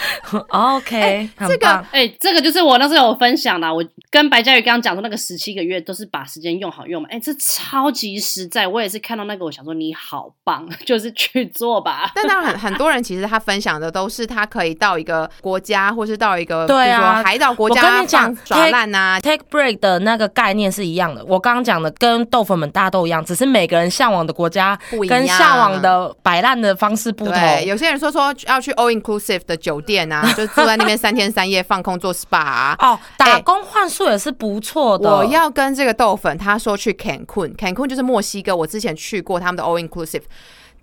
[LAUGHS] OK，、很这个棒。哎、这个就是我那时候有分享的啊，我跟白嘉宇刚刚讲说那个十七个月都是把时间用好用嘛，哎、这超级实在。我也是看到那个，我想说你好棒，[LAUGHS] 就是去做吧。但当然很很多人其实他分享的都是他可以到一个国家，或是到一个对啊海岛国家我家跟你讲放耍烂呐、Take break 的那个概念是一样的，我刚刚讲的跟豆粉们大家都一样，只是每个人向往的国家不一样跟向往的摆烂的方式不同。有些人说说要去 all inclusive 的酒店啊，啊，就住在那边三天三夜放空做 SPA 啊。[LAUGHS] 哦，打工换宿也是不错的。我要跟这个豆粉他说去 Cancun，Cancun 就是墨西哥，我之前去过他们的 All Inclusive。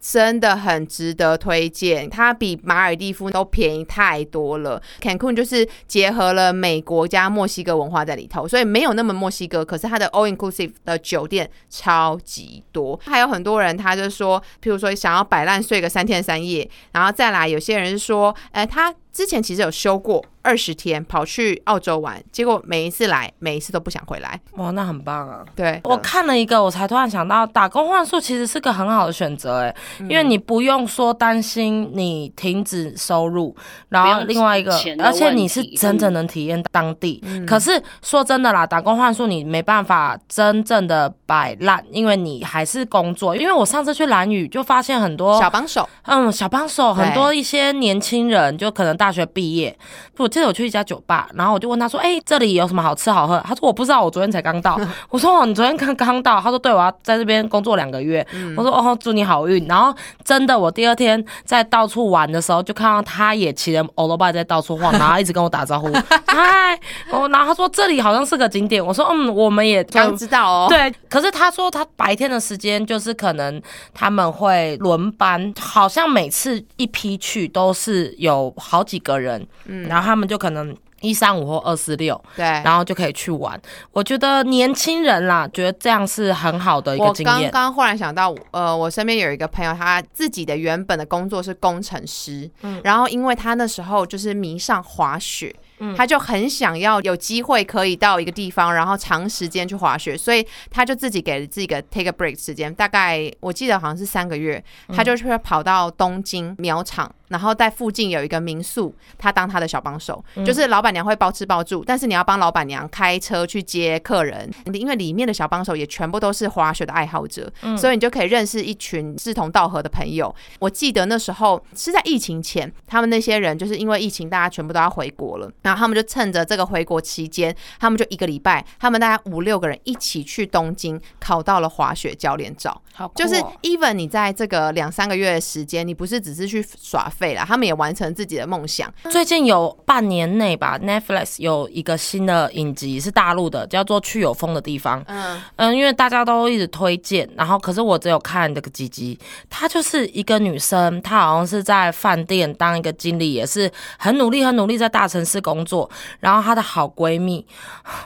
真的很值得推荐，它比马尔蒂夫都便宜太多了。Cancun 就是结合了美国加墨西哥文化在里头，所以没有那么墨西哥，可是它的 all inclusive 的酒店超级多。还有很多人他就说，譬如说想要摆烂睡个三天三夜，然后再来有些人是说，哎，他之前其实有休过。二十天跑去澳洲玩，结果每一次来，每一次都不想回来。哇，那很棒啊！对我看了一个，我才突然想到，打工换宿其实是个很好的选择，哎，因为你不用说担心你停止收入，然后另外一个，而且你是真正能体验当地。可是说真的啦，打工换宿你没办法真正的摆烂，因为你还是工作。因为我上次去蓝屿就发现很多小帮手，嗯，小帮手很多一些年轻人，就可能大学毕业我。记得我去一家酒吧，然后我就问他说：“哎，这里有什么好吃好喝？”他说：“我不知道，我昨天才刚到。[LAUGHS] ”我说：“哦，你昨天刚刚到？”他说：“对，我要在这边工作两个月。”我说：“哦，祝你好运。”然后真的，我第二天在到处玩的时候，就看到他也骑着欧罗巴在到处晃，[LAUGHS] 然后一直跟我打招呼。嗨，[LAUGHS] 哦，然后他说这里好像是个景点。我说：“嗯，我们也刚知道哦。”对，可是他说他白天的时间就是可能他们会轮班，好像每次一批去都是有好几个人，嗯，然后他们就可能一三五或二四六，对，然后就可以去玩。我觉得年轻人啦，觉得这样是很好的一个经验。我刚刚忽然想到，呃，我身边有一个朋友，他自己的原本的工作是工程师，嗯，然后因为他那时候就是迷上滑雪。他就很想要有机会可以到一个地方，然后长时间去滑雪，所以他就自己给了自己个 take a break 时间，大概我记得好像是三个月，他就去跑到东京苗场，然后在附近有一个民宿，他当他的小帮手，就是老板娘会包吃包住，但是你要帮老板娘开车去接客人，因为里面的小帮手也全部都是滑雪的爱好者，所以你就可以认识一群志同道合的朋友。我记得那时候是在疫情前，他们那些人就是因为疫情，大家全部都要回国了。然后他们就趁着这个回国期间，他们就一个礼拜，他们大概五六个人一起去东京考到了滑雪教练照。好，就是 even 你在这个两三个月的时间，你不是只是去耍废了，他们也完成自己的梦想。最近有半年内吧，Netflix 有一个新的影集是大陆的，叫做《去有风的地方》。嗯嗯，因为大家都一直推荐，然后可是我只有看这个几集。她就是一个女生，她好像是在饭店当一个经理，也是很努力、很努力在大城市工。工作，然后她的好闺蜜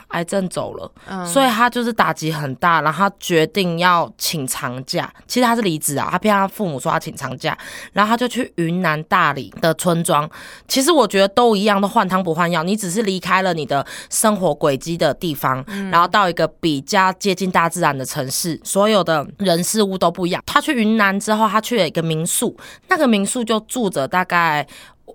癌症走了，所以她就是打击很大，然后她决定要请长假。其实她是离职啊，她骗她父母说她请长假，然后她就去云南大理的村庄。其实我觉得都一样，都换汤不换药。你只是离开了你的生活轨迹的地方，然后到一个比较接近大自然的城市，所有的人事物都不一样。他去云南之后，他去了一个民宿，那个民宿就住着大概。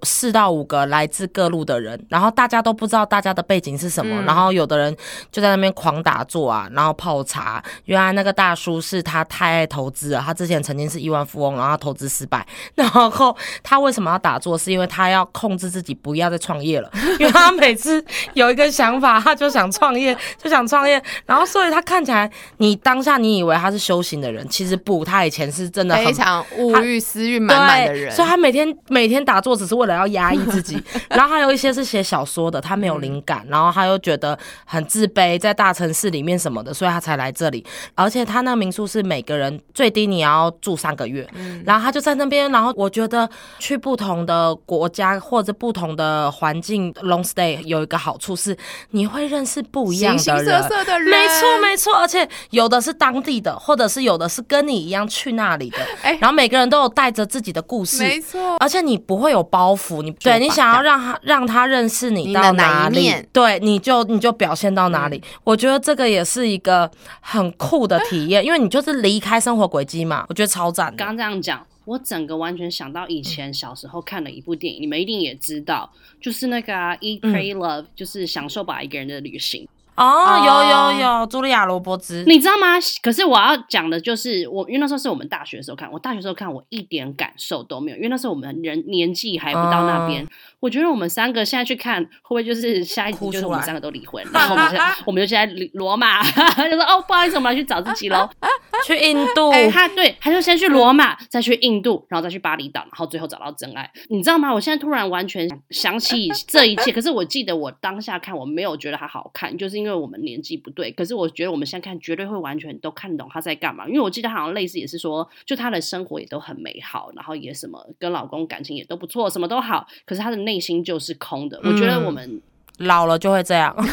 四到五个来自各路的人，然后大家都不知道大家的背景是什么，然后有的人就在那边狂打坐啊，然后泡茶。原来那个大叔是他太爱投资了，他之前曾经是亿万富翁，然后投资失败，[LAUGHS] 然后他为什么要打坐？是因为他要控制自己不要再创业了，因为他每次有一个想法，他就想创业，就想创业，然后所以他看起来，你当下你以为他是修行的人，其实不，他以前是真的非常物欲私欲满满的人，所以他每天每天打坐只是为了要压抑自己，[LAUGHS] 然后还有一些是写小说的，他没有灵感，然后他又觉得很自卑，在大城市里面什么的，所以他才来这里。而且他那个民宿是每个人最低你要住三个月，然后他就在那边。然后我觉得去不同的国家或者不同的环境 long stay 有一个好处是你会认识不一样形形色色的人，没错没错。而且有的是当地的，或者是有的是跟你一样去那里的，然后每个人都有带着自己的故事，没错。而且你不会有包袱，你对你想要让他让他认识你到哪里，对，你就你就表现到哪里。我觉得这个也是一个很酷的体验，因为你就是离开生活轨迹嘛，我觉得超赞。刚刚这样讲，我整个完全想到以前小时候看的一部电影，你们一定也知道，就是那个啊 Eat Pray Love，就是享受吧一个人的旅行。哦，有有有，茱莉亚·罗伯兹，你知道吗？可是我要讲的就是，我因为那时候是我们大学的时候看，我大学时候看，我一点感受都没有，因为那时候我们人年纪还不到那边。我觉得我们三个现在去看，会不会就是下一集哭出来就是我们三个都离婚，然后我们现在我们就现在罗马，[LAUGHS] 就说哦，不好意思，我们要去找自己喽。去印度，哎、他对，他就先去罗马，再去印度，然后再去巴厘岛，然后最后找到真爱。你知道吗？我现在突然完全想起这一切，可是我记得我当下看我没有觉得它好看，就是因为我们年纪不对。可是我觉得我们现在看绝对会完全都看懂他在干嘛，因为我记得好像类似也是说，就他的生活也都很美好，然后也什么跟老公感情也都不错，什么都好，可是他的内心就是空的。我觉得我们。老了就会这样。[LAUGHS]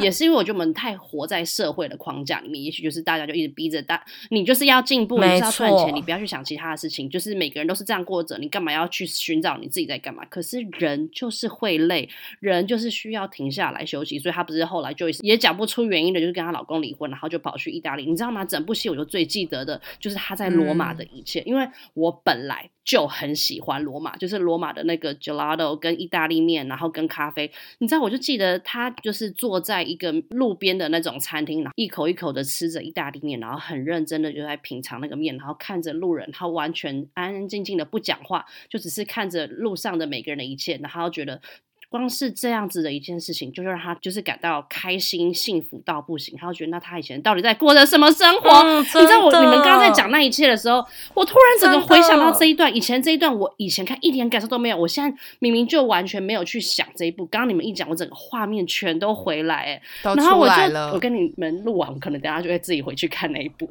也是因为我觉得我们太活在社会的框架里面，也许就是大家就一直逼着大，你就是要进步，你就是要赚钱，你不要去想其他的事情，就是每个人都是这样过着，你干嘛要去寻找你自己在干嘛？可是人就是会累，人就是需要停下来休息，所以她不是后来就也讲不出原因的，就是跟她老公离婚，然后就跑去意大利，你知道吗？整部戏我就最记得的就是她在罗马的一切，因为我本来就很喜欢罗马，就是罗马的那个 gelato 跟意大利面，然后跟咖啡，你知道，我就记得他就是坐在一个路边的那种餐厅，然后一口一口的吃着意大利面，然后很认真的就在品尝那个面，然后看着路人，他完全安安静静的不讲话，就只是看着路上的每个人的一切，然后觉得。光是这样子的一件事情，就让他就是感到开心、幸福到不行。他就觉得，那他以前到底在过着什么生活？嗯你知道我你们刚刚在讲那一切的时候，我突然整个回想到这一段，以前这一段我以前看一点感受都没有，我现在明明就完全没有去想这一部。刚刚你们一讲，我整个画面全都回来，哎，然后我就我。跟你们录完，我可能等下就会自己回去看那一部。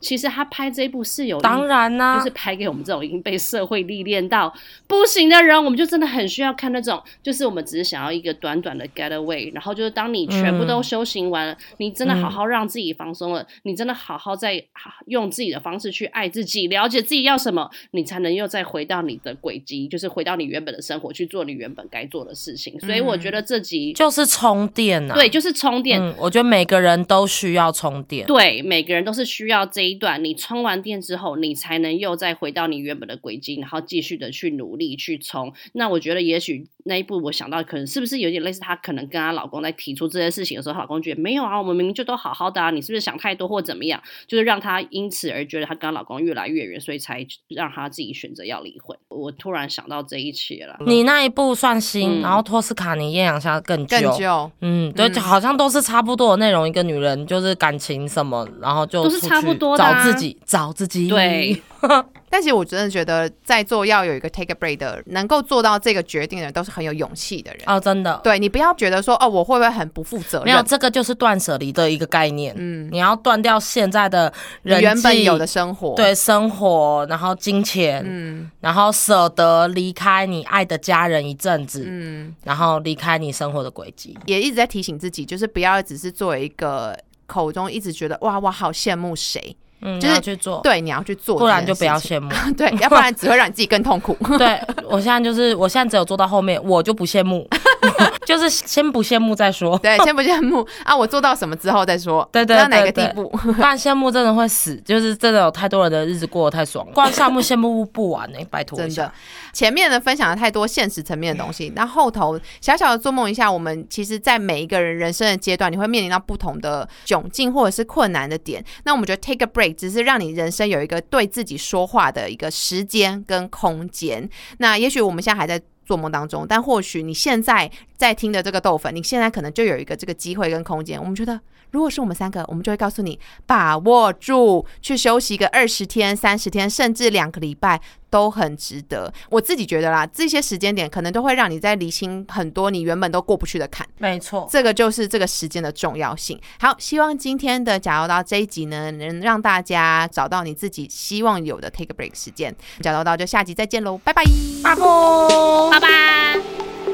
其实他拍这一部是有当然啦、就是拍给我们这种已经被社会历练到不行的人，我们就真的很需要看那种，就是我们只是想要一个短短的 getaway，然后就是当你全部都修行完了，你真的好好让自己放松了，你真的好好在用自己的方式去爱自己，了解自己要什么，你才能又再回到你的轨迹，就是回到你原本的生活，去做你原本该做的事情。所以我觉得这集、就是充电啊。对，就是充电。嗯，我觉得每个人都需要充电。对，每个人都是需要这一段，你充完电之后，你才能又再回到你原本的轨迹，然后继续的去努力去充。那我觉得，也许那一步我想到，可能是不是有点类似，她可能跟她老公在提出这些事情的时候，她老公觉得没有啊，我们明明就都好好的啊，你是不是想太多或怎么样？就是让她因此而觉得她跟她老公越来越远，所以才让她自己选择要离婚。我突然想到这一切了。你那一步算新，嗯然后托斯卡尼艳阳下更旧。更久，嗯，对，就好像都是差不多的内容。一个女人就是感情什么，然后就都是差不多的啊找自己，找自己。对，[LAUGHS] 但其实我真的觉得在座要有一个 take a break 的，能够做到这个决定的人，都是很有勇气的人。哦，真的。对你不要觉得说哦，我会不会很不负责任？没有，这个就是断舍离的一个概念。嗯，你要断掉现在的人原本有的生活，对生活，然后金钱，嗯然后舍得离开你爱的家人一阵子，嗯，然后离开你生活的轨迹。也一直在提醒自己，就是不要只是作为一个口中一直觉得哇，我好羡慕谁，嗯，就是你要去做，对，你要去做，不然就不要。羡慕。[LAUGHS] 对，要不然只会让你自己更痛苦。[LAUGHS] 对我现在就是，我现在只有做到后面，我就不羡慕，[LAUGHS] 就是先不羡慕再说。对，先不羡慕啊，我做到什么之后再说。对对到哪个地步？[LAUGHS] 不然羡慕真的会死，就是真的有太多人的日子过得太爽了，光项目羡慕不完呢、拜托真的。，前面呢分享了太多现实层面的东西，那后头小小的做梦一下，我们其实，在每一个人人生的阶段，你会面临到不同的窘境或者是困难的点。那我们觉得 take a break 只是让你人生有一个对自己说话的一个时间跟空间。那也许我们现在还在。做梦当中，但或许你现在在听的这个豆粉，你现在可能就有一个这个机会跟空间。我们觉得，如果是我们三个，我们就会告诉你，把握住，去休息个二十天、三十天，甚至两个礼拜，都很值得。我自己觉得啦，这些时间点可能都会让你在理清很多你原本都过不去的坎。没错，这个就是这个时间的重要性。好，希望今天的假如刀这一集呢，能让大家找到你自己希望有的 take a break 时间。假如刀就下集再见喽，拜拜。阿波。拜拜。